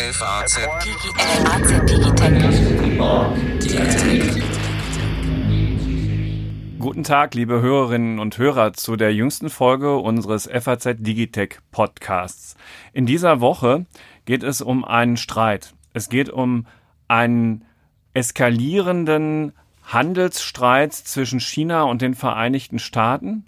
FAZ Guten Tag, liebe Hörerinnen und Hörer, zu der jüngsten Folge unseres FAZ Digitech Podcasts. In dieser Woche geht es um einen Streit. Es geht um einen eskalierenden Handelsstreit zwischen China und den Vereinigten Staaten.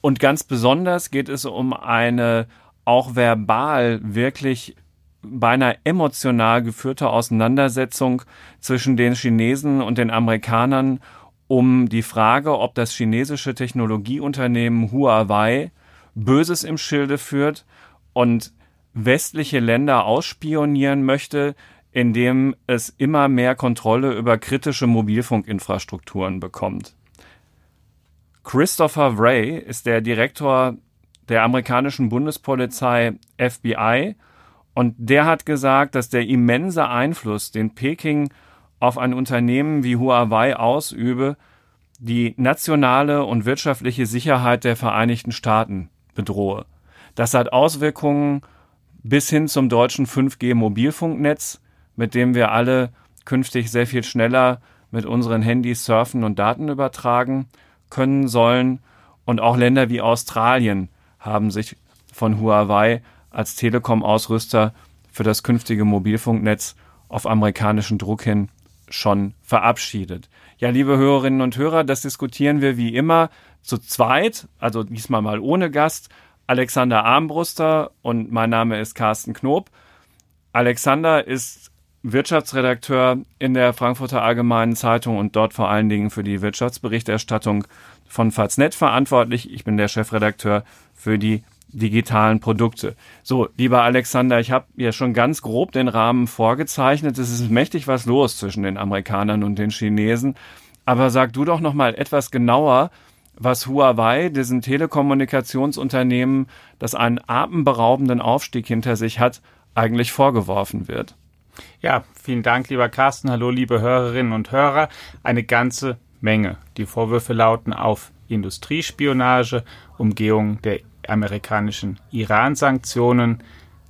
Und ganz besonders geht es um eine auch verbal wirklich beinahe emotional geführte Auseinandersetzung zwischen den Chinesen und den Amerikanern um die Frage, ob das chinesische Technologieunternehmen Huawei Böses im Schilde führt und westliche Länder ausspionieren möchte, indem es immer mehr Kontrolle über kritische Mobilfunkinfrastrukturen bekommt. Christopher Wray ist der Direktor der amerikanischen Bundespolizei FBI und der hat gesagt, dass der immense Einfluss, den Peking auf ein Unternehmen wie Huawei ausübe, die nationale und wirtschaftliche Sicherheit der Vereinigten Staaten bedrohe. Das hat Auswirkungen bis hin zum deutschen 5G-Mobilfunknetz, mit dem wir alle künftig sehr viel schneller mit unseren Handys surfen und Daten übertragen können sollen. Und auch Länder wie Australien haben sich von Huawei als Telekom-Ausrüster für das künftige Mobilfunknetz auf amerikanischen Druck hin schon verabschiedet. Ja, liebe Hörerinnen und Hörer, das diskutieren wir wie immer zu zweit, also diesmal mal ohne Gast. Alexander Armbruster und mein Name ist Carsten Knob. Alexander ist Wirtschaftsredakteur in der Frankfurter Allgemeinen Zeitung und dort vor allen Dingen für die Wirtschaftsberichterstattung von Faznet verantwortlich. Ich bin der Chefredakteur für die digitalen Produkte. So, lieber Alexander, ich habe ja schon ganz grob den Rahmen vorgezeichnet. Es ist mächtig was los zwischen den Amerikanern und den Chinesen. Aber sag du doch noch mal etwas genauer, was Huawei, diesen Telekommunikationsunternehmen, das einen atemberaubenden Aufstieg hinter sich hat, eigentlich vorgeworfen wird. Ja, vielen Dank, lieber Carsten. Hallo, liebe Hörerinnen und Hörer. Eine ganze Menge. Die Vorwürfe lauten auf Industriespionage, Umgehung der amerikanischen Iran-Sanktionen,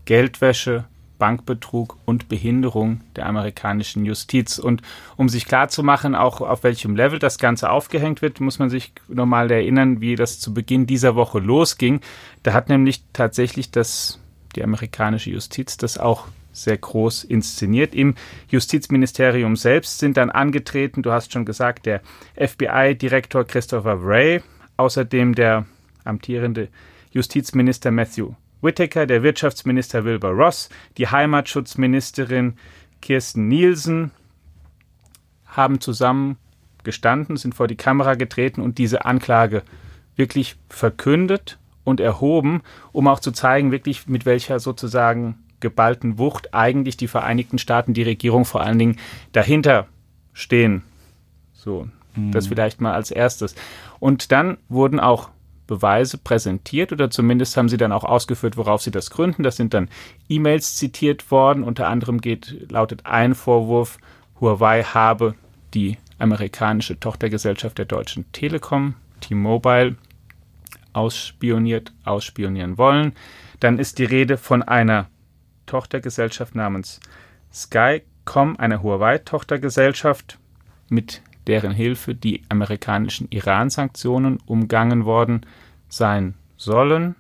Geldwäsche, Bankbetrug und Behinderung der amerikanischen Justiz. Und um sich klarzumachen, auch auf welchem Level das Ganze aufgehängt wird, muss man sich nochmal erinnern, wie das zu Beginn dieser Woche losging. Da hat nämlich tatsächlich das, die amerikanische Justiz das auch sehr groß inszeniert. Im Justizministerium selbst sind dann angetreten, du hast schon gesagt, der FBI-Direktor Christopher Wray, außerdem der amtierende Justizminister Matthew Whitaker, der Wirtschaftsminister Wilbur Ross, die Heimatschutzministerin Kirsten Nielsen haben zusammen gestanden, sind vor die Kamera getreten und diese Anklage wirklich verkündet und erhoben, um auch zu zeigen, wirklich mit welcher sozusagen geballten Wucht eigentlich die Vereinigten Staaten, die Regierung vor allen Dingen dahinter stehen. So, mhm. das vielleicht mal als erstes. Und dann wurden auch Beweise präsentiert oder zumindest haben sie dann auch ausgeführt, worauf sie das gründen. Das sind dann E-Mails zitiert worden. Unter anderem geht, lautet ein Vorwurf, Huawei habe die amerikanische Tochtergesellschaft der Deutschen Telekom, T-Mobile, ausspioniert, ausspionieren wollen. Dann ist die Rede von einer Tochtergesellschaft namens Skycom, einer Huawei-Tochtergesellschaft, mit deren Hilfe die amerikanischen Iran-Sanktionen umgangen worden sein sollen.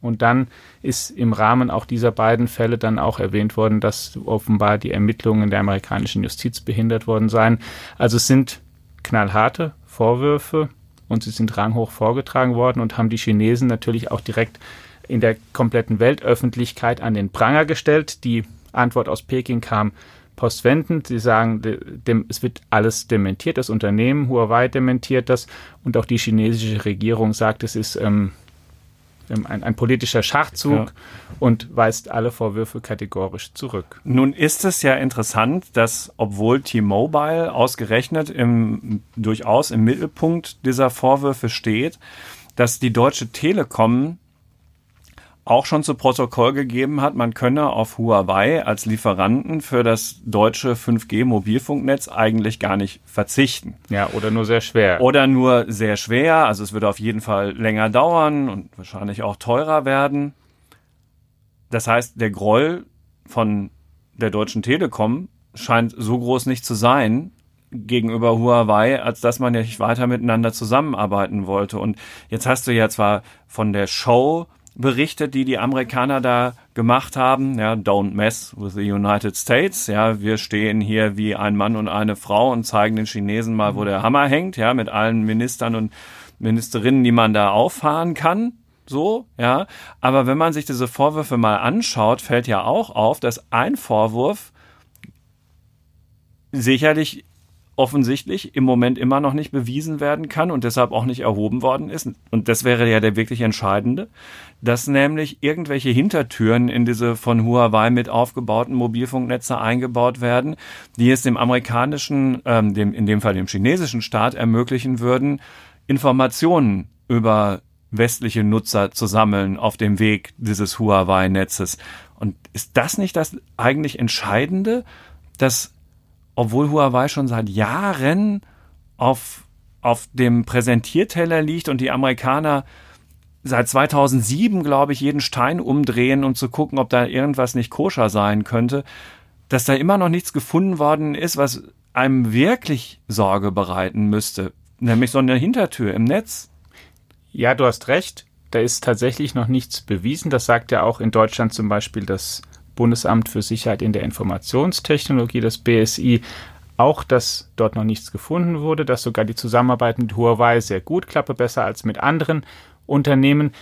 Und dann ist im Rahmen auch dieser beiden Fälle dann auch erwähnt worden, dass offenbar die Ermittlungen der amerikanischen Justiz behindert worden seien. Also es sind knallharte Vorwürfe und sie sind ranghoch vorgetragen worden und haben die Chinesen natürlich auch direkt in der kompletten Weltöffentlichkeit an den Pranger gestellt. Die Antwort aus Peking kam postwendend. Sie sagen, es wird alles dementiert. Das Unternehmen Huawei dementiert das und auch die chinesische Regierung sagt, es ist ähm, ähm, ein, ein, politischer Schachzug ja. und weist alle Vorwürfe kategorisch zurück. Nun ist es ja interessant, dass obwohl T-Mobile ausgerechnet im, durchaus im Mittelpunkt dieser Vorwürfe steht, dass die Deutsche Telekom auch schon zu Protokoll gegeben hat, man könne auf Huawei als Lieferanten für das deutsche 5G-Mobilfunknetz eigentlich gar nicht verzichten. Ja, oder nur sehr schwer. Oder nur sehr schwer. Also es würde auf jeden Fall länger dauern und wahrscheinlich auch teurer werden. Das heißt, der Groll von der Deutschen Telekom scheint so groß nicht zu sein gegenüber Huawei, als dass man ja nicht weiter miteinander zusammenarbeiten wollte. Und jetzt hast du ja zwar von der Show berichtet, die die Amerikaner da gemacht haben. Ja, don't mess with the United States. Ja, wir stehen hier wie ein Mann und eine Frau und zeigen den Chinesen mal, wo der Hammer hängt. Ja, mit allen Ministern und Ministerinnen, die man da auffahren kann. So, ja. Aber wenn man sich diese Vorwürfe mal anschaut, fällt ja auch auf, dass ein Vorwurf sicherlich offensichtlich im Moment immer noch nicht bewiesen werden kann und deshalb auch nicht erhoben worden ist. Und das wäre ja der wirklich entscheidende, dass nämlich irgendwelche Hintertüren in diese von Huawei mit aufgebauten Mobilfunknetze eingebaut werden, die es dem amerikanischen, ähm, dem, in dem Fall dem chinesischen Staat ermöglichen würden, Informationen über westliche Nutzer zu sammeln auf dem Weg dieses Huawei-Netzes. Und ist das nicht das eigentlich Entscheidende, dass obwohl Huawei schon seit Jahren auf, auf dem Präsentierteller liegt und die Amerikaner seit 2007, glaube ich, jeden Stein umdrehen, um zu gucken, ob da irgendwas nicht koscher sein könnte, dass da immer noch nichts gefunden worden ist, was einem wirklich Sorge bereiten müsste. Nämlich so eine Hintertür im Netz. Ja, du hast recht. Da ist tatsächlich noch nichts bewiesen. Das sagt ja auch in Deutschland zum Beispiel das Bundesamt für Sicherheit in der Informationstechnologie, das BSI, auch, dass dort noch nichts gefunden wurde, dass sogar die Zusammenarbeit mit Huawei sehr gut klappe, besser als mit anderen Unternehmen.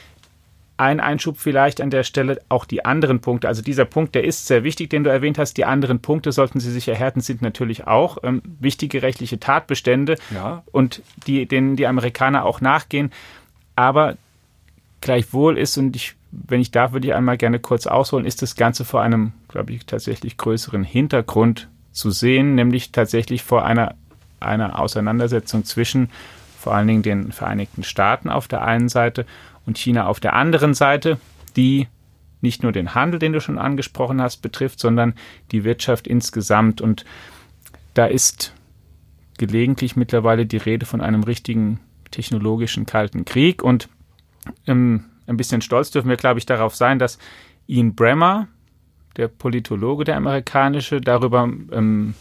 Ein Einschub vielleicht an der Stelle, auch die anderen Punkte. Also dieser Punkt, der ist sehr wichtig, den du erwähnt hast. Die anderen Punkte, sollten sie sich erhärten, sind natürlich auch ähm, wichtige rechtliche Tatbestände ja. und die, denen die Amerikaner auch nachgehen. Aber gleichwohl ist, und ich wenn ich darf, würde ich einmal gerne kurz ausholen, ist das Ganze vor einem, glaube ich, tatsächlich größeren Hintergrund zu sehen, nämlich tatsächlich vor einer, einer Auseinandersetzung zwischen vor allen Dingen den Vereinigten Staaten auf der einen Seite und China auf der anderen Seite, die nicht nur den Handel, den du schon angesprochen hast, betrifft, sondern die Wirtschaft insgesamt. Und da ist gelegentlich mittlerweile die Rede von einem richtigen technologischen Kalten Krieg. Und ähm, ein bisschen stolz dürfen wir, glaube ich, darauf sein, dass Ian Bremmer, der Politologe, der amerikanische, darüber ähm,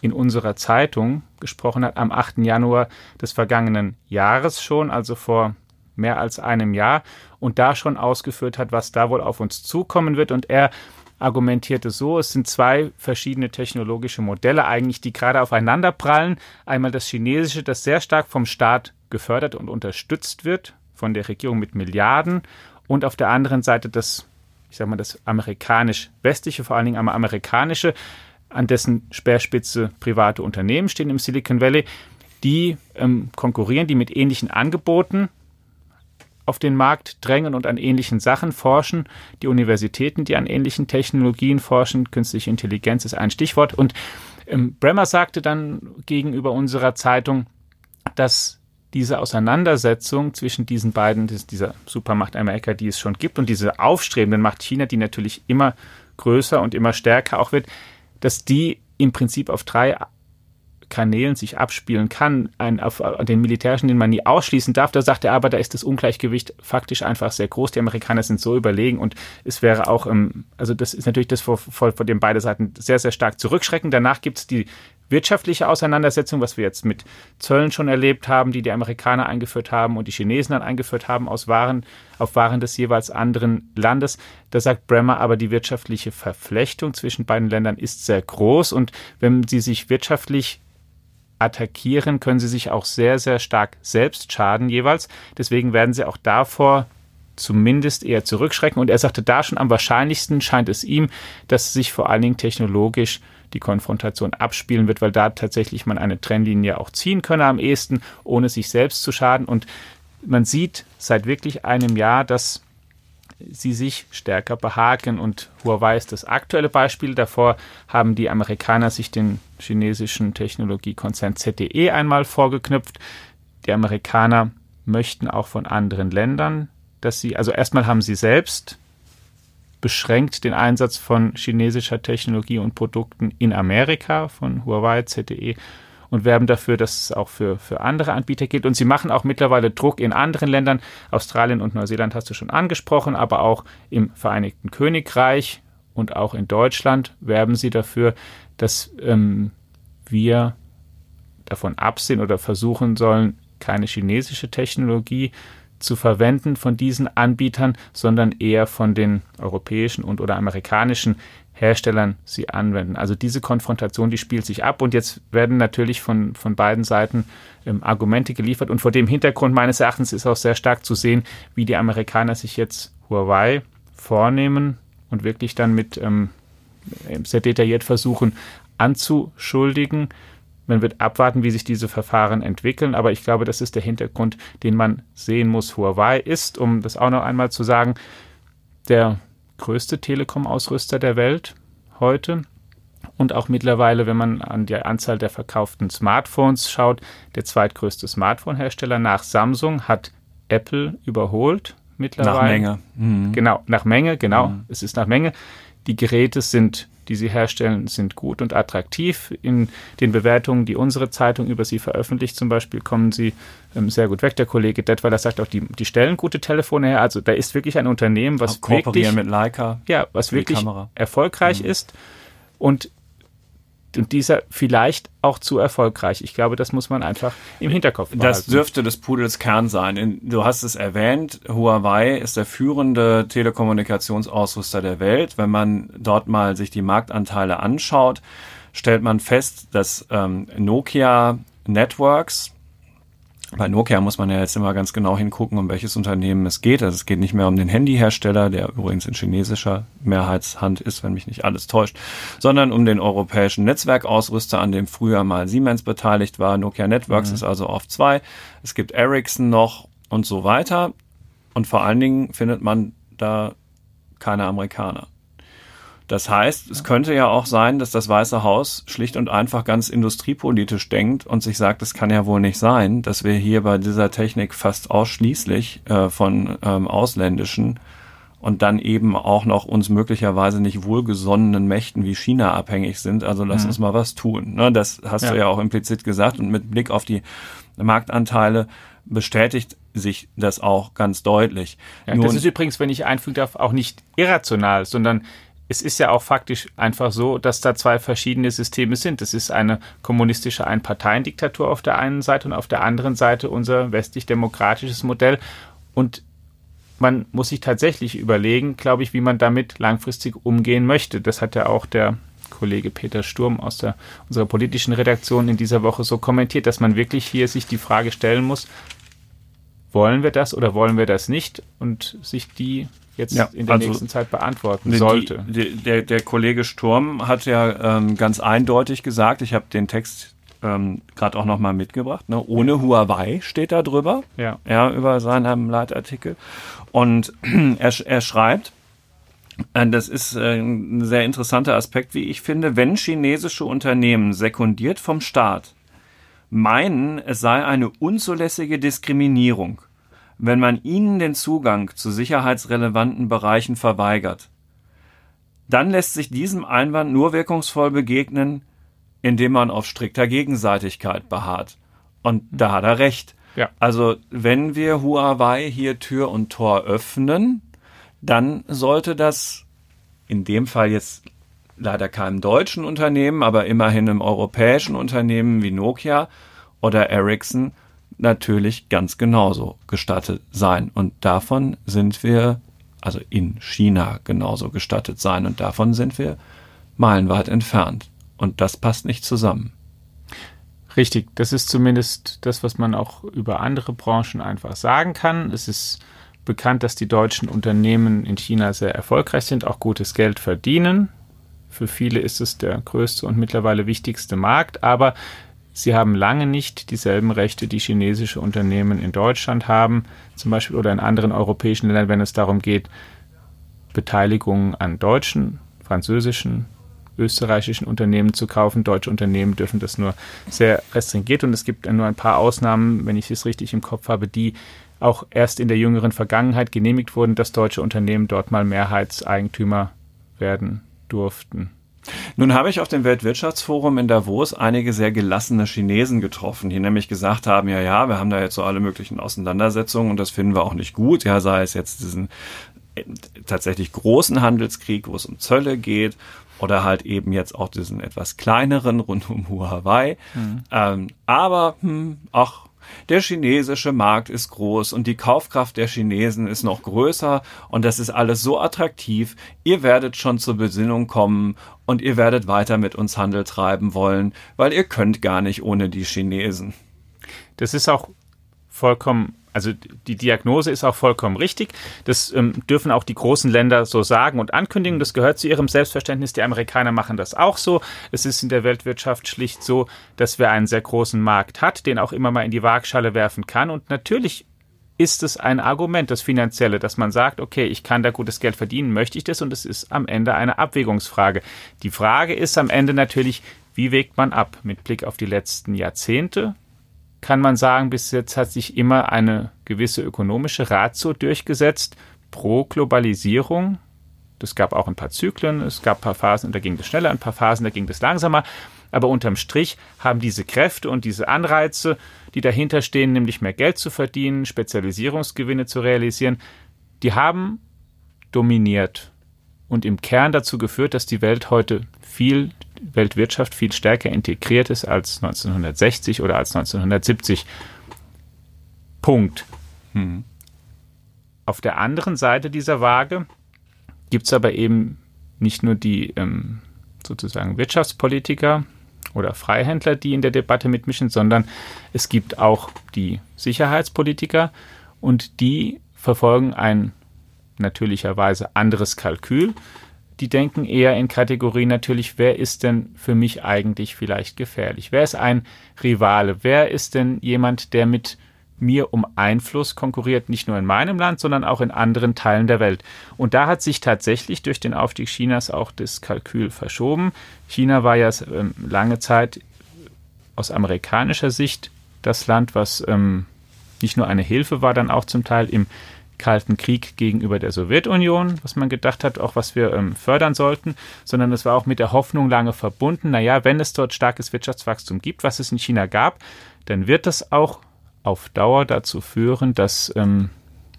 in unserer Zeitung gesprochen hat, am 8. Januar des vergangenen Jahres schon, also vor mehr als einem Jahr, und da schon ausgeführt hat, was da wohl auf uns zukommen wird. Und er argumentierte so, es sind zwei verschiedene technologische Modelle eigentlich, die gerade aufeinander prallen. Einmal das chinesische, das sehr stark vom Staat gefördert und unterstützt wird, von der Regierung mit Milliarden und auf der anderen Seite das, ich sag mal, das amerikanisch-westliche, vor allen Dingen am amerikanische, an dessen Speerspitze private Unternehmen stehen im Silicon Valley, die ähm, konkurrieren, die mit ähnlichen Angeboten auf den Markt drängen und an ähnlichen Sachen forschen. Die Universitäten, die an ähnlichen Technologien forschen, künstliche Intelligenz ist ein Stichwort. Und ähm, Bremer sagte dann gegenüber unserer Zeitung, dass diese Auseinandersetzung zwischen diesen beiden, dieser Supermacht Amerika, die es schon gibt, und diese aufstrebenden Macht China, die natürlich immer größer und immer stärker auch wird, dass die im Prinzip auf drei Kanälen sich abspielen kann, ein, auf den militärischen, den man nie ausschließen darf. Da sagt er aber, da ist das Ungleichgewicht faktisch einfach sehr groß. Die Amerikaner sind so überlegen und es wäre auch, ähm, also das ist natürlich das, vor, vor, vor dem beide Seiten sehr, sehr stark zurückschrecken. Danach gibt es die wirtschaftliche Auseinandersetzung, was wir jetzt mit Zöllen schon erlebt haben, die die Amerikaner eingeführt haben und die Chinesen dann eingeführt haben aus Waren, auf Waren des jeweils anderen Landes. Da sagt Bremer aber, die wirtschaftliche Verflechtung zwischen beiden Ländern ist sehr groß und wenn sie sich wirtschaftlich attackieren, können sie sich auch sehr, sehr stark selbst schaden jeweils. Deswegen werden sie auch davor zumindest eher zurückschrecken. Und er sagte, da schon am wahrscheinlichsten scheint es ihm, dass sich vor allen Dingen technologisch die Konfrontation abspielen wird, weil da tatsächlich man eine Trennlinie auch ziehen könne am ehesten, ohne sich selbst zu schaden. Und man sieht seit wirklich einem Jahr, dass sie sich stärker behaken. Und Huawei ist das aktuelle Beispiel. Davor haben die Amerikaner sich den chinesischen Technologiekonzern ZTE einmal vorgeknüpft. Die Amerikaner möchten auch von anderen Ländern, dass sie, also erstmal haben sie selbst beschränkt den Einsatz von chinesischer Technologie und Produkten in Amerika von Huawei, ZTE und werben dafür, dass es auch für, für andere Anbieter gilt. Und sie machen auch mittlerweile Druck in anderen Ländern. Australien und Neuseeland hast du schon angesprochen, aber auch im Vereinigten Königreich und auch in Deutschland werben sie dafür, dass ähm, wir davon absehen oder versuchen sollen, keine chinesische Technologie zu verwenden von diesen Anbietern, sondern eher von den europäischen und oder amerikanischen Herstellern sie anwenden. Also diese Konfrontation, die spielt sich ab und jetzt werden natürlich von, von beiden Seiten ähm, Argumente geliefert und vor dem Hintergrund meines Erachtens ist auch sehr stark zu sehen, wie die Amerikaner sich jetzt Huawei vornehmen und wirklich dann mit ähm, sehr detailliert versuchen anzuschuldigen. Man wird abwarten, wie sich diese Verfahren entwickeln, aber ich glaube, das ist der Hintergrund, den man sehen muss. Huawei ist, um das auch noch einmal zu sagen, der größte Telekom-Ausrüster der Welt heute und auch mittlerweile, wenn man an die Anzahl der verkauften Smartphones schaut, der zweitgrößte Smartphone-Hersteller nach Samsung hat Apple überholt mittlerweile. Nach Menge. Mhm. Genau, nach Menge, genau. Mhm. Es ist nach Menge. Die Geräte sind die sie herstellen, sind gut und attraktiv. In den Bewertungen, die unsere Zeitung über sie veröffentlicht, zum Beispiel, kommen sie ähm, sehr gut weg. Der Kollege Detweiler sagt auch, die, die stellen gute Telefone her. Also da ist wirklich ein Unternehmen, was wirklich, mit Leica ja, was wirklich erfolgreich mhm. ist. Und und dieser vielleicht auch zu erfolgreich. Ich glaube, das muss man einfach im Hinterkopf behalten. Das dürfte des Pudels Kern sein. Du hast es erwähnt, Huawei ist der führende Telekommunikationsausrüster der Welt. Wenn man dort mal sich die Marktanteile anschaut, stellt man fest, dass ähm, Nokia Networks bei Nokia muss man ja jetzt immer ganz genau hingucken, um welches Unternehmen es geht. Also es geht nicht mehr um den Handyhersteller, der übrigens in chinesischer Mehrheitshand ist, wenn mich nicht alles täuscht, sondern um den europäischen Netzwerkausrüster, an dem früher mal Siemens beteiligt war. Nokia Networks mhm. ist also auf zwei. Es gibt Ericsson noch und so weiter. Und vor allen Dingen findet man da keine Amerikaner. Das heißt, es könnte ja auch sein, dass das Weiße Haus schlicht und einfach ganz industriepolitisch denkt und sich sagt, es kann ja wohl nicht sein, dass wir hier bei dieser Technik fast ausschließlich äh, von ähm, ausländischen und dann eben auch noch uns möglicherweise nicht wohlgesonnenen Mächten wie China abhängig sind. Also lass mhm. uns mal was tun. Ne, das hast ja. du ja auch implizit gesagt und mit Blick auf die Marktanteile bestätigt sich das auch ganz deutlich. Ja, das ist übrigens, wenn ich einfügen darf, auch nicht irrational, sondern es ist ja auch faktisch einfach so, dass da zwei verschiedene Systeme sind. Es ist eine kommunistische Einparteiendiktatur auf der einen Seite und auf der anderen Seite unser westlich-demokratisches Modell. Und man muss sich tatsächlich überlegen, glaube ich, wie man damit langfristig umgehen möchte. Das hat ja auch der Kollege Peter Sturm aus der, unserer politischen Redaktion in dieser Woche so kommentiert, dass man wirklich hier sich die Frage stellen muss, wollen wir das oder wollen wir das nicht und sich die jetzt ja, in der also nächsten Zeit beantworten sollte. Die, der, der Kollege Sturm hat ja ähm, ganz eindeutig gesagt, ich habe den Text ähm, gerade auch nochmal mitgebracht, ne? ohne Huawei steht da drüber, ja. ja über seinen Leitartikel. Und er, er schreibt, äh, das ist äh, ein sehr interessanter Aspekt, wie ich finde, wenn chinesische Unternehmen sekundiert vom Staat meinen, es sei eine unzulässige Diskriminierung, wenn man ihnen den Zugang zu sicherheitsrelevanten Bereichen verweigert. Dann lässt sich diesem Einwand nur wirkungsvoll begegnen, indem man auf strikter Gegenseitigkeit beharrt. Und da hat er recht. Ja. Also wenn wir Huawei hier Tür und Tor öffnen, dann sollte das in dem Fall jetzt leider keinem deutschen Unternehmen, aber immerhin einem europäischen Unternehmen wie Nokia oder Ericsson natürlich ganz genauso gestattet sein. Und davon sind wir, also in China genauso gestattet sein. Und davon sind wir meilenweit entfernt. Und das passt nicht zusammen. Richtig, das ist zumindest das, was man auch über andere Branchen einfach sagen kann. Es ist bekannt, dass die deutschen Unternehmen in China sehr erfolgreich sind, auch gutes Geld verdienen. Für viele ist es der größte und mittlerweile wichtigste Markt, aber Sie haben lange nicht dieselben Rechte, die chinesische Unternehmen in Deutschland haben, zum Beispiel oder in anderen europäischen Ländern, wenn es darum geht, Beteiligungen an deutschen, französischen, österreichischen Unternehmen zu kaufen. Deutsche Unternehmen dürfen das nur sehr restringiert und es gibt nur ein paar Ausnahmen, wenn ich es richtig im Kopf habe, die auch erst in der jüngeren Vergangenheit genehmigt wurden, dass deutsche Unternehmen dort mal Mehrheitseigentümer werden durften. Nun habe ich auf dem Weltwirtschaftsforum in Davos einige sehr gelassene Chinesen getroffen, die nämlich gesagt haben, ja, ja, wir haben da jetzt so alle möglichen Auseinandersetzungen und das finden wir auch nicht gut, ja, sei es jetzt diesen tatsächlich großen Handelskrieg, wo es um Zölle geht, oder halt eben jetzt auch diesen etwas kleineren rund um Huawei. Mhm. Ähm, aber hm, ach, der chinesische Markt ist groß und die Kaufkraft der Chinesen ist noch größer und das ist alles so attraktiv. Ihr werdet schon zur Besinnung kommen und ihr werdet weiter mit uns Handel treiben wollen, weil ihr könnt gar nicht ohne die Chinesen. Das ist auch vollkommen also die Diagnose ist auch vollkommen richtig. Das ähm, dürfen auch die großen Länder so sagen und ankündigen. Das gehört zu ihrem Selbstverständnis. Die Amerikaner machen das auch so. Es ist in der Weltwirtschaft schlicht so, dass wir einen sehr großen Markt hat, den auch immer mal in die Waagschale werfen kann. Und natürlich ist es ein Argument, das finanzielle, dass man sagt, okay, ich kann da gutes Geld verdienen, möchte ich das? Und es ist am Ende eine Abwägungsfrage. Die Frage ist am Ende natürlich, wie wägt man ab mit Blick auf die letzten Jahrzehnte? Kann man sagen, bis jetzt hat sich immer eine gewisse ökonomische Ratio durchgesetzt pro Globalisierung. Es gab auch ein paar Zyklen, es gab ein paar Phasen, da ging das schneller, ein paar Phasen, da ging das langsamer. Aber unterm Strich haben diese Kräfte und diese Anreize, die dahinter stehen, nämlich mehr Geld zu verdienen, Spezialisierungsgewinne zu realisieren, die haben dominiert und im Kern dazu geführt, dass die Welt heute viel Weltwirtschaft viel stärker integriert ist als 1960 oder als 1970. Punkt. Hm. Auf der anderen Seite dieser Waage gibt es aber eben nicht nur die ähm, sozusagen Wirtschaftspolitiker oder Freihändler, die in der Debatte mitmischen, sondern es gibt auch die Sicherheitspolitiker und die verfolgen ein natürlicherweise anderes Kalkül, die denken eher in Kategorien natürlich, wer ist denn für mich eigentlich vielleicht gefährlich? Wer ist ein Rivale? Wer ist denn jemand, der mit mir um Einfluss konkurriert, nicht nur in meinem Land, sondern auch in anderen Teilen der Welt. Und da hat sich tatsächlich durch den Aufstieg Chinas auch das Kalkül verschoben. China war ja ähm, lange Zeit aus amerikanischer Sicht das Land, was ähm, nicht nur eine Hilfe war, dann auch zum Teil im Kalten Krieg gegenüber der Sowjetunion, was man gedacht hat, auch was wir ähm, fördern sollten, sondern es war auch mit der Hoffnung lange verbunden, naja, wenn es dort starkes Wirtschaftswachstum gibt, was es in China gab, dann wird das auch auf Dauer dazu führen, dass ähm,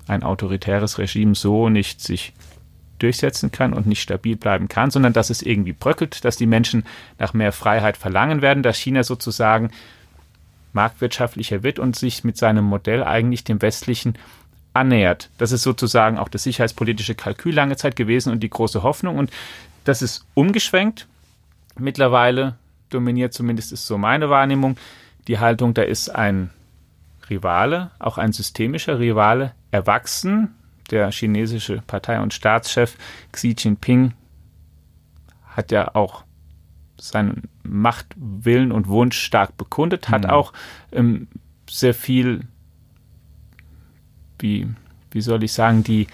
ein autoritäres Regime so nicht sich durchsetzen kann und nicht stabil bleiben kann, sondern dass es irgendwie bröckelt, dass die Menschen nach mehr Freiheit verlangen werden, dass China sozusagen marktwirtschaftlicher wird und sich mit seinem Modell eigentlich dem westlichen annähert. Das ist sozusagen auch das sicherheitspolitische Kalkül lange Zeit gewesen und die große Hoffnung. Und das ist umgeschwenkt. Mittlerweile dominiert, zumindest ist so meine Wahrnehmung, die Haltung, da ist ein Rivale, auch ein systemischer Rivale, erwachsen. Der chinesische Partei- und Staatschef Xi Jinping hat ja auch seinen Machtwillen und Wunsch stark bekundet, hat mhm. auch ähm, sehr viel wie, wie soll ich sagen, die,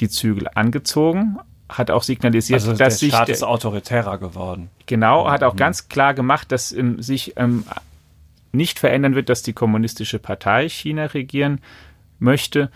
die Zügel angezogen, hat auch signalisiert, also dass der Staat sich ist autoritärer geworden. Genau, hat auch mhm. ganz klar gemacht, dass ähm, sich ähm, nicht verändern wird, dass die kommunistische Partei China regieren möchte,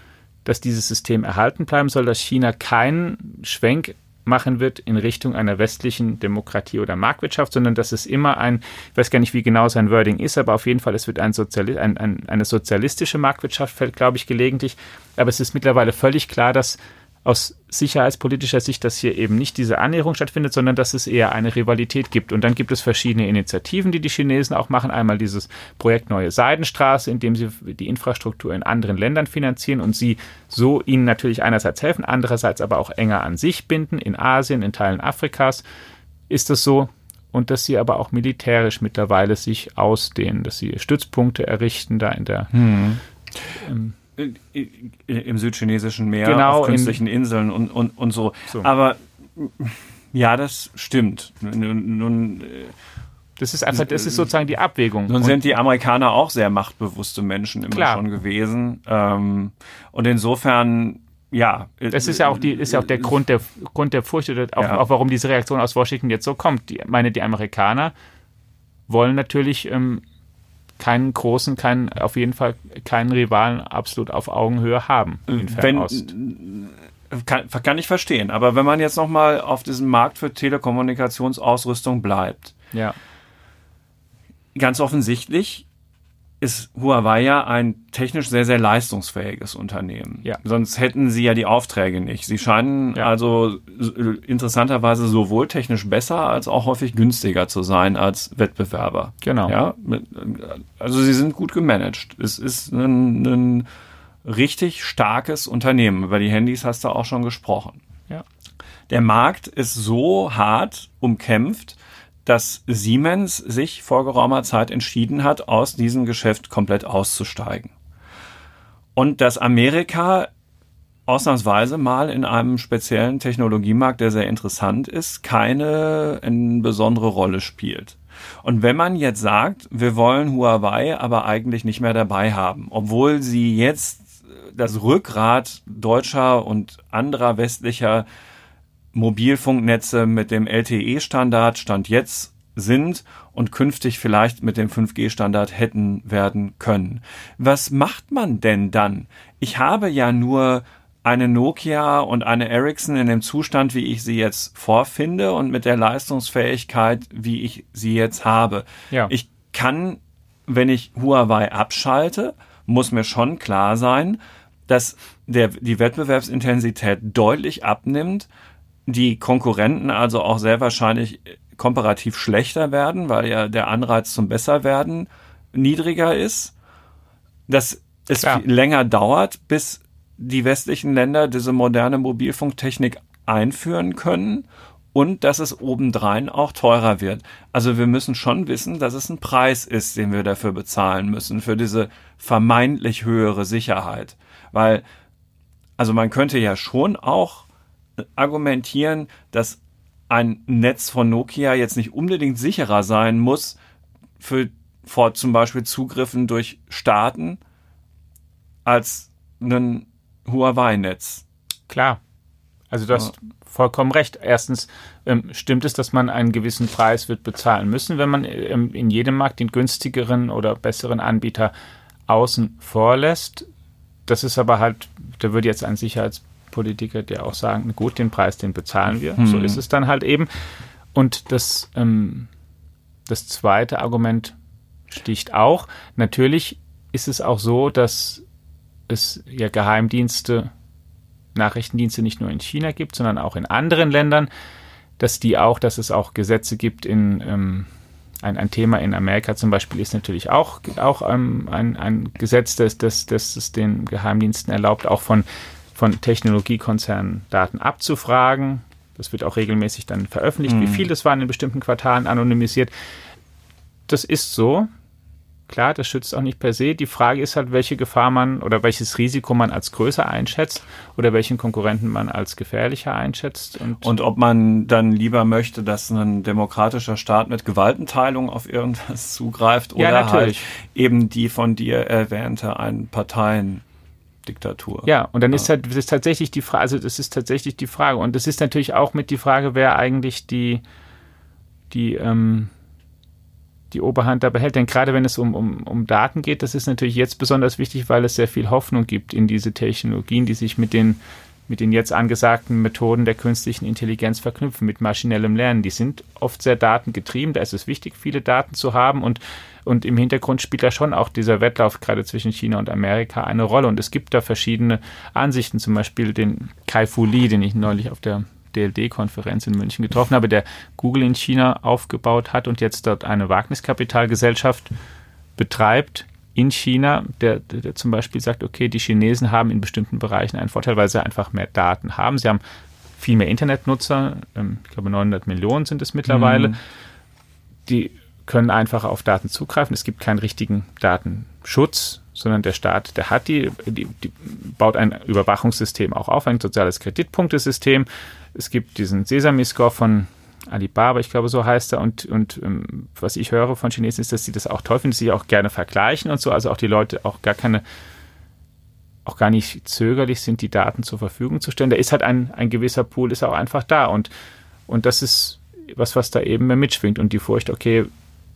dass dieses System erhalten bleiben soll, dass China keinen Schwenk machen wird in Richtung einer westlichen Demokratie oder Marktwirtschaft, sondern dass es immer ein, ich weiß gar nicht, wie genau sein Wording ist, aber auf jeden Fall, es wird ein Soziali ein, ein, eine sozialistische Marktwirtschaft, fällt, glaube ich, gelegentlich. Aber es ist mittlerweile völlig klar, dass aus sicherheitspolitischer Sicht, dass hier eben nicht diese Annäherung stattfindet, sondern dass es eher eine Rivalität gibt. Und dann gibt es verschiedene Initiativen, die die Chinesen auch machen. Einmal dieses Projekt Neue Seidenstraße, in dem sie die Infrastruktur in anderen Ländern finanzieren und sie so ihnen natürlich einerseits helfen, andererseits aber auch enger an sich binden. In Asien, in Teilen Afrikas ist es so. Und dass sie aber auch militärisch mittlerweile sich ausdehnen, dass sie Stützpunkte errichten, da in der hm. ähm, im südchinesischen Meer, genau, auf künstlichen in, Inseln und, und, und so. so. Aber ja, das stimmt. Nun, nun äh, das ist einfach, das ist sozusagen die Abwägung. Nun sind die Amerikaner auch sehr machtbewusste Menschen immer klar. schon gewesen. Ähm, und insofern, ja. Das ist ja auch die, ist ja auch der Grund der, Grund der Furcht oder auch, ja. auch warum diese Reaktion aus Washington jetzt so kommt. Die, meine, die Amerikaner wollen natürlich ähm, keinen großen, keinen, auf jeden Fall keinen Rivalen absolut auf Augenhöhe haben in Fernost. kann, kann ich verstehen. Aber wenn man jetzt nochmal auf diesem Markt für Telekommunikationsausrüstung bleibt, ja. ganz offensichtlich ist Huawei ja ein technisch sehr, sehr leistungsfähiges Unternehmen. Ja. Sonst hätten sie ja die Aufträge nicht. Sie scheinen ja. also interessanterweise sowohl technisch besser als auch häufig günstiger zu sein als Wettbewerber. Genau. Ja, also sie sind gut gemanagt. Es ist ein, ein richtig starkes Unternehmen. Über die Handys hast du auch schon gesprochen. Ja. Der Markt ist so hart umkämpft, dass Siemens sich vor geraumer Zeit entschieden hat, aus diesem Geschäft komplett auszusteigen. Und dass Amerika ausnahmsweise mal in einem speziellen Technologiemarkt, der sehr interessant ist, keine besondere Rolle spielt. Und wenn man jetzt sagt, wir wollen Huawei aber eigentlich nicht mehr dabei haben, obwohl sie jetzt das Rückgrat deutscher und anderer westlicher Mobilfunknetze mit dem LTE-Standard Stand jetzt sind und künftig vielleicht mit dem 5G-Standard hätten werden können. Was macht man denn dann? Ich habe ja nur eine Nokia und eine Ericsson in dem Zustand, wie ich sie jetzt vorfinde und mit der Leistungsfähigkeit, wie ich sie jetzt habe. Ja. Ich kann, wenn ich Huawei abschalte, muss mir schon klar sein, dass der, die Wettbewerbsintensität deutlich abnimmt, die Konkurrenten also auch sehr wahrscheinlich komparativ schlechter werden, weil ja der Anreiz zum Besserwerden niedriger ist, dass es Klar. länger dauert, bis die westlichen Länder diese moderne Mobilfunktechnik einführen können und dass es obendrein auch teurer wird. Also wir müssen schon wissen, dass es ein Preis ist, den wir dafür bezahlen müssen, für diese vermeintlich höhere Sicherheit. Weil, also man könnte ja schon auch argumentieren, dass ein Netz von Nokia jetzt nicht unbedingt sicherer sein muss für vor zum Beispiel Zugriffen durch Staaten als ein Huawei-Netz. Klar. Also du hast ja. vollkommen recht. Erstens ähm, stimmt es, dass man einen gewissen Preis wird bezahlen müssen, wenn man ähm, in jedem Markt den günstigeren oder besseren Anbieter außen vorlässt. Das ist aber halt, da würde jetzt ein Sicherheits Politiker, die auch sagen, gut, den Preis, den bezahlen wir. Mhm. So ist es dann halt eben. Und das, ähm, das zweite Argument sticht auch. Natürlich ist es auch so, dass es ja Geheimdienste, Nachrichtendienste nicht nur in China gibt, sondern auch in anderen Ländern, dass die auch, dass es auch Gesetze gibt in ähm, ein, ein Thema in Amerika zum Beispiel ist natürlich auch, auch ähm, ein, ein Gesetz, das, das, das es den Geheimdiensten erlaubt, auch von von Technologiekonzernen Daten abzufragen. Das wird auch regelmäßig dann veröffentlicht, mhm. wie viel das waren in bestimmten Quartalen anonymisiert. Das ist so. Klar, das schützt auch nicht per se. Die Frage ist halt, welche Gefahr man oder welches Risiko man als größer einschätzt oder welchen Konkurrenten man als gefährlicher einschätzt. Und, und ob man dann lieber möchte, dass ein demokratischer Staat mit Gewaltenteilung auf irgendwas zugreift oder ja, halt eben die von dir erwähnte ein Parteien Diktatur. Ja, und dann ja. ist halt das ist tatsächlich die Frage, also das ist tatsächlich die Frage. Und das ist natürlich auch mit die Frage, wer eigentlich die, die, ähm, die Oberhand da behält. Denn gerade wenn es um, um, um Daten geht, das ist natürlich jetzt besonders wichtig, weil es sehr viel Hoffnung gibt in diese Technologien, die sich mit den mit den jetzt angesagten Methoden der künstlichen Intelligenz verknüpfen, mit maschinellem Lernen. Die sind oft sehr datengetrieben, da ist es wichtig, viele Daten zu haben und und im Hintergrund spielt da schon auch dieser Wettlauf gerade zwischen China und Amerika eine Rolle. Und es gibt da verschiedene Ansichten, zum Beispiel den Kai Fu Lee, den ich neulich auf der DLD-Konferenz in München getroffen habe, der Google in China aufgebaut hat und jetzt dort eine Wagniskapitalgesellschaft betreibt in China, der, der, zum Beispiel sagt, okay, die Chinesen haben in bestimmten Bereichen einen Vorteil, weil sie einfach mehr Daten haben. Sie haben viel mehr Internetnutzer, ähm, ich glaube 900 Millionen sind es mittlerweile. Mhm. Die können einfach auf Daten zugreifen. Es gibt keinen richtigen Datenschutz, sondern der Staat, der hat die, die, die baut ein Überwachungssystem auch auf, ein soziales Kreditpunktesystem. Es gibt diesen Sesame-Score von Alibaba, ich glaube, so heißt er. Und, und ähm, was ich höre von Chinesen ist, dass sie das auch toll finden, dass sie auch gerne vergleichen und so. Also auch die Leute auch gar keine, auch gar nicht zögerlich sind, die Daten zur Verfügung zu stellen. Da ist halt ein, ein gewisser Pool, ist auch einfach da. Und, und das ist was, was da eben mehr mitschwingt. Und die Furcht, okay,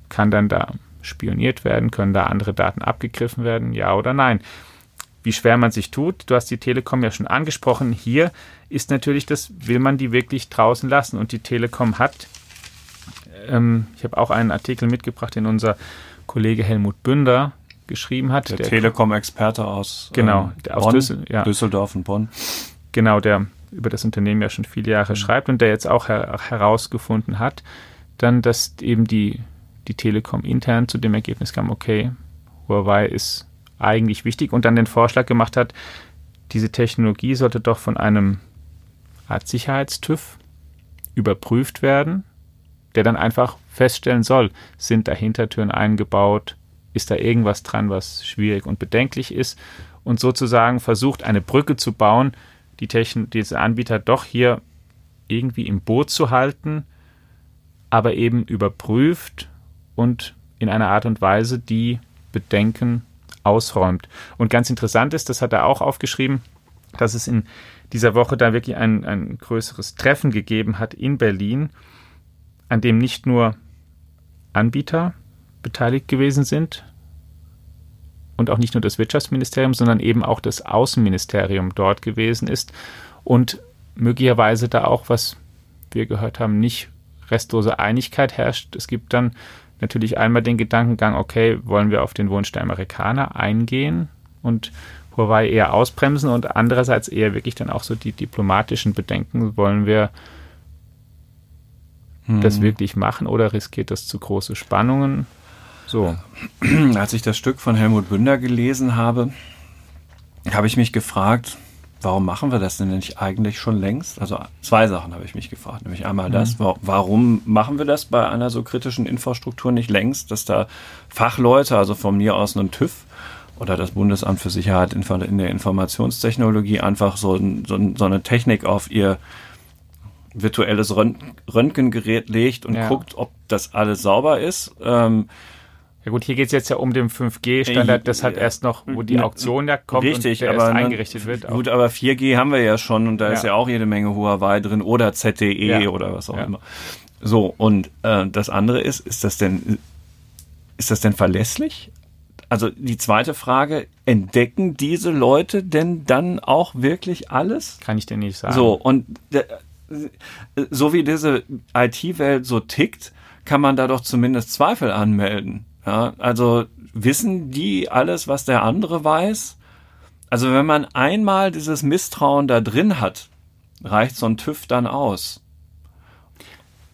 kann dann da spioniert werden? Können da andere Daten abgegriffen werden? Ja oder nein? Wie schwer man sich tut, du hast die Telekom ja schon angesprochen. Hier ist natürlich das, will man die wirklich draußen lassen? Und die Telekom hat, ähm, ich habe auch einen Artikel mitgebracht, den unser Kollege Helmut Bünder geschrieben hat. Der, der Telekom-Experte aus, genau, ähm, aus Bonn, Düssel, ja. Düsseldorf und Bonn. Genau, der über das Unternehmen ja schon viele Jahre mhm. schreibt und der jetzt auch her herausgefunden hat, dann, dass eben die, die Telekom intern zu dem Ergebnis kam, okay, Huawei ist eigentlich wichtig und dann den Vorschlag gemacht hat, diese Technologie sollte doch von einem Art Sicherheitstüv überprüft werden, der dann einfach feststellen soll, sind da Hintertüren eingebaut, ist da irgendwas dran, was schwierig und bedenklich ist und sozusagen versucht, eine Brücke zu bauen, die Techn diese Anbieter doch hier irgendwie im Boot zu halten, aber eben überprüft und in einer Art und Weise, die Bedenken ausräumt. Und ganz interessant ist, das hat er auch aufgeschrieben, dass es in dieser Woche da wirklich ein, ein größeres Treffen gegeben hat in Berlin, an dem nicht nur Anbieter beteiligt gewesen sind und auch nicht nur das Wirtschaftsministerium, sondern eben auch das Außenministerium dort gewesen ist und möglicherweise da auch, was wir gehört haben, nicht restlose Einigkeit herrscht. Es gibt dann natürlich einmal den Gedankengang, okay, wollen wir auf den Wunsch der Amerikaner eingehen und Huawei eher ausbremsen und andererseits eher wirklich dann auch so die diplomatischen Bedenken, wollen wir hm. das wirklich machen oder riskiert das zu große Spannungen? So. Als ich das Stück von Helmut Bünder gelesen habe, habe ich mich gefragt, warum machen wir das denn nicht eigentlich schon längst? Also zwei Sachen habe ich mich gefragt. Nämlich einmal das, mhm. warum machen wir das bei einer so kritischen Infrastruktur nicht längst, dass da Fachleute, also von mir aus ein TÜV oder das Bundesamt für Sicherheit in der Informationstechnologie einfach so, so, so eine Technik auf ihr virtuelles Röntgengerät legt und ja. guckt, ob das alles sauber ist. Ähm, ja gut, hier geht es jetzt ja um den 5G-Standard, das hat erst noch, wo die Auktion ja kommt Richtig, und der aber, eingerichtet wird. Gut, aber 4G haben wir ja schon und da ja. ist ja auch jede Menge Huawei drin oder ZTE ja. oder was auch ja. immer. So, und äh, das andere ist, ist das denn, ist das denn verlässlich? Also die zweite Frage, entdecken diese Leute denn dann auch wirklich alles? Kann ich dir nicht sagen. So, und äh, so wie diese IT-Welt so tickt, kann man da doch zumindest Zweifel anmelden. Ja, also wissen die alles, was der andere weiß? Also wenn man einmal dieses Misstrauen da drin hat, reicht so ein TÜV dann aus.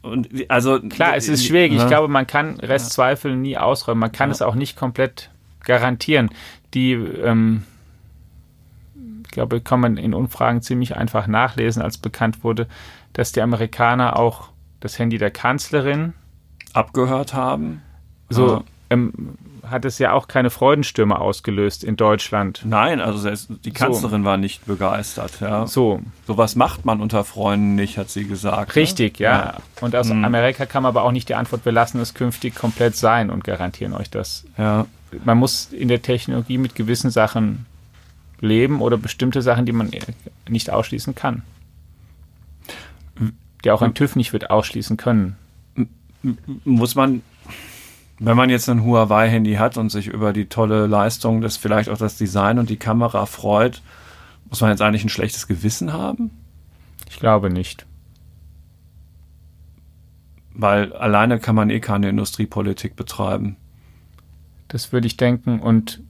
Und also klar, es ist schwierig. Ich glaube, man kann Restzweifel nie ausräumen. Man kann ja. es auch nicht komplett garantieren. Die, ähm, ich glaube, kann man in Umfragen ziemlich einfach nachlesen, als bekannt wurde, dass die Amerikaner auch das Handy der Kanzlerin abgehört haben. So, ähm, hat es ja auch keine Freudenstürme ausgelöst in Deutschland. Nein, also die Kanzlerin so. war nicht begeistert. Ja. So. Sowas macht man unter Freunden nicht, hat sie gesagt. Ne? Richtig, ja. ja. Und aus hm. Amerika kam aber auch nicht die Antwort, wir lassen es künftig komplett sein und garantieren euch das. Ja. Man muss in der Technologie mit gewissen Sachen leben oder bestimmte Sachen, die man nicht ausschließen kann. Die auch ein TÜV nicht wird ausschließen können. Muss man wenn man jetzt ein Huawei-Handy hat und sich über die tolle Leistung, das vielleicht auch das Design und die Kamera freut, muss man jetzt eigentlich ein schlechtes Gewissen haben? Ich glaube nicht. Weil alleine kann man eh keine Industriepolitik betreiben. Das würde ich denken und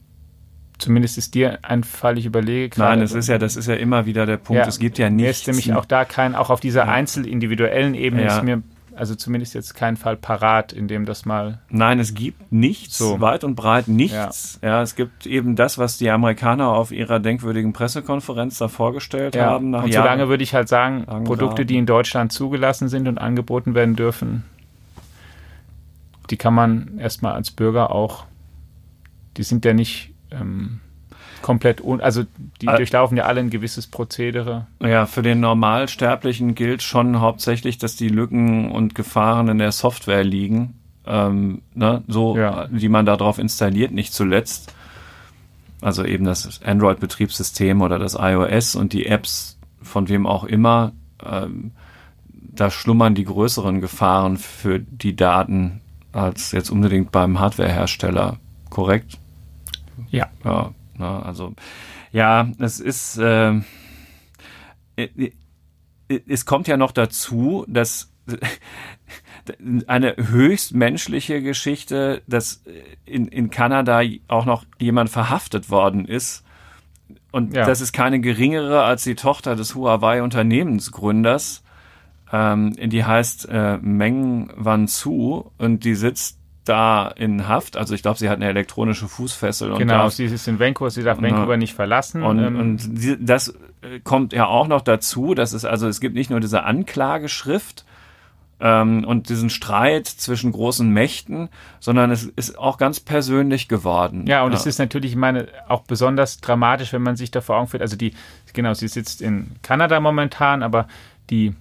zumindest ist dir ein Fall, ich überlege gerade. Nein, das ist ja, das ist ja immer wieder der Punkt. Ja, es gibt ja nichts. Mir ist nämlich auch da kein, auch auf dieser ja. einzelindividuellen Ebene ja. ist mir also zumindest jetzt kein Fall parat, in dem das mal. Nein, es gibt nichts, so. weit und breit nichts. Ja. ja. es gibt eben das, was die Amerikaner auf ihrer denkwürdigen Pressekonferenz da vorgestellt ja. haben. und solange würde ich halt sagen, Produkte, die in Deutschland zugelassen sind und angeboten werden dürfen, die kann man erstmal als Bürger auch, die sind ja nicht. Ähm, komplett, un also die All durchlaufen ja alle ein gewisses Prozedere. Ja, für den Normalsterblichen gilt schon hauptsächlich, dass die Lücken und Gefahren in der Software liegen, ähm, ne, so, ja. die man darauf installiert, nicht zuletzt. Also eben das Android-Betriebssystem oder das iOS und die Apps von wem auch immer, ähm, da schlummern die größeren Gefahren für die Daten als jetzt unbedingt beim Hardwarehersteller, korrekt? Ja. ja. Ne? Also ja, es ist, äh, es kommt ja noch dazu, dass eine höchst menschliche Geschichte, dass in, in Kanada auch noch jemand verhaftet worden ist. Und ja. das ist keine geringere als die Tochter des Huawei-Unternehmensgründers. Ähm, die heißt äh, Meng Wanzhou und die sitzt da in Haft. Also ich glaube, sie hat eine elektronische Fußfessel. Und genau, sie ist in Vancouver, sie darf Vancouver nicht verlassen. Und, ähm, und das äh, kommt ja auch noch dazu, dass es also es gibt nicht nur diese Anklageschrift ähm, und diesen Streit zwischen großen Mächten, sondern es ist auch ganz persönlich geworden. Ja, und ja. es ist natürlich, ich meine, auch besonders dramatisch, wenn man sich da vor Augen führt. Also die, genau, sie sitzt in Kanada momentan, aber die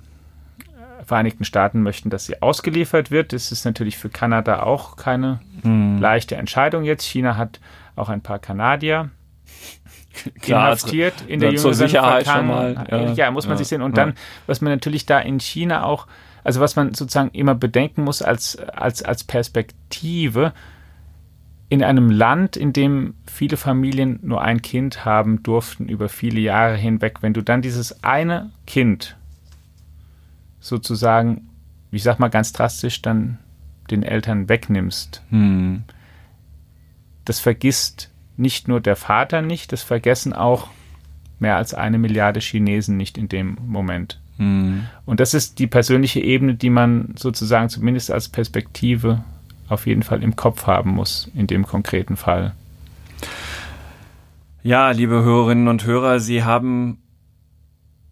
Vereinigten Staaten möchten, dass sie ausgeliefert wird. Das ist natürlich für Kanada auch keine hm. leichte Entscheidung jetzt. China hat auch ein paar Kanadier Klar, inhaftiert in der zur Sicherheit schon mal. Ja, ja muss man ja, sich sehen. Und ja. dann, was man natürlich da in China auch, also was man sozusagen immer bedenken muss als, als, als Perspektive, in einem Land, in dem viele Familien nur ein Kind haben durften über viele Jahre hinweg, wenn du dann dieses eine Kind sozusagen, ich sag mal ganz drastisch, dann den Eltern wegnimmst. Hm. Das vergisst nicht nur der Vater nicht, das vergessen auch mehr als eine Milliarde Chinesen nicht in dem Moment. Hm. Und das ist die persönliche Ebene, die man sozusagen zumindest als Perspektive auf jeden Fall im Kopf haben muss, in dem konkreten Fall. Ja, liebe Hörerinnen und Hörer, Sie haben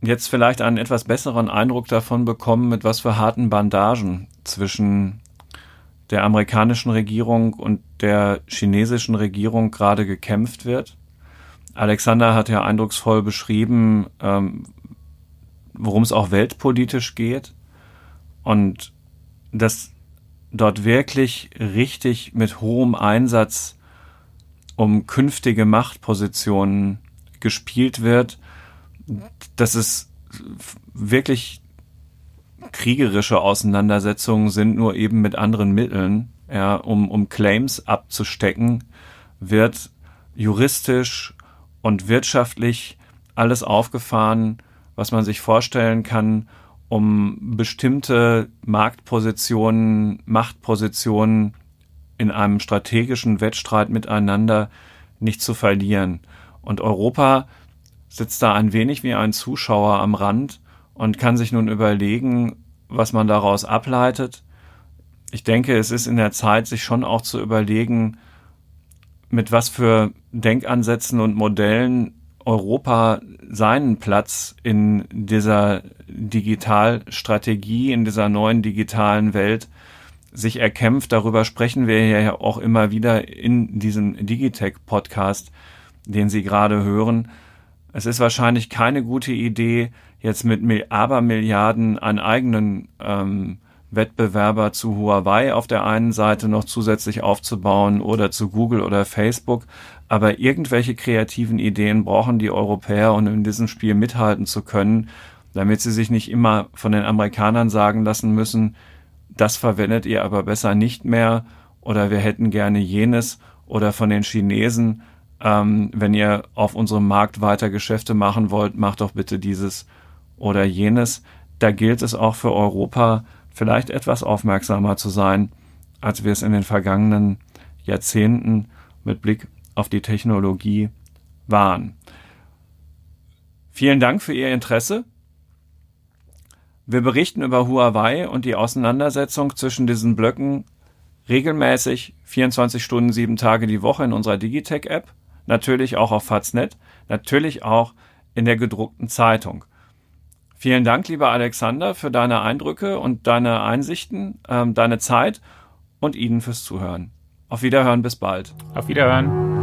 jetzt vielleicht einen etwas besseren Eindruck davon bekommen, mit was für harten Bandagen zwischen der amerikanischen Regierung und der chinesischen Regierung gerade gekämpft wird. Alexander hat ja eindrucksvoll beschrieben, ähm, worum es auch weltpolitisch geht und dass dort wirklich richtig mit hohem Einsatz um künftige Machtpositionen gespielt wird dass es wirklich kriegerische Auseinandersetzungen sind, nur eben mit anderen Mitteln, ja, um, um Claims abzustecken, wird juristisch und wirtschaftlich alles aufgefahren, was man sich vorstellen kann, um bestimmte Marktpositionen, Machtpositionen in einem strategischen Wettstreit miteinander nicht zu verlieren. Und Europa sitzt da ein wenig wie ein Zuschauer am Rand und kann sich nun überlegen, was man daraus ableitet. Ich denke, es ist in der Zeit, sich schon auch zu überlegen, mit was für Denkansätzen und Modellen Europa seinen Platz in dieser Digitalstrategie, in dieser neuen digitalen Welt sich erkämpft. Darüber sprechen wir ja auch immer wieder in diesem Digitech-Podcast, den Sie gerade hören. Es ist wahrscheinlich keine gute Idee, jetzt mit Abermilliarden an eigenen ähm, Wettbewerber zu Huawei auf der einen Seite noch zusätzlich aufzubauen oder zu Google oder Facebook. Aber irgendwelche kreativen Ideen brauchen die Europäer, um in diesem Spiel mithalten zu können, damit sie sich nicht immer von den Amerikanern sagen lassen müssen, das verwendet ihr aber besser nicht mehr oder wir hätten gerne jenes oder von den Chinesen, ähm, wenn ihr auf unserem Markt weiter Geschäfte machen wollt, macht doch bitte dieses oder jenes. Da gilt es auch für Europa vielleicht etwas aufmerksamer zu sein, als wir es in den vergangenen Jahrzehnten mit Blick auf die Technologie waren. Vielen Dank für Ihr Interesse. Wir berichten über Huawei und die Auseinandersetzung zwischen diesen Blöcken regelmäßig 24 Stunden, sieben Tage die Woche in unserer Digitech-App natürlich auch auf Faznet, natürlich auch in der gedruckten Zeitung. Vielen Dank, lieber Alexander, für deine Eindrücke und deine Einsichten, ähm, deine Zeit und Ihnen fürs Zuhören. Auf Wiederhören, bis bald. Auf Wiederhören.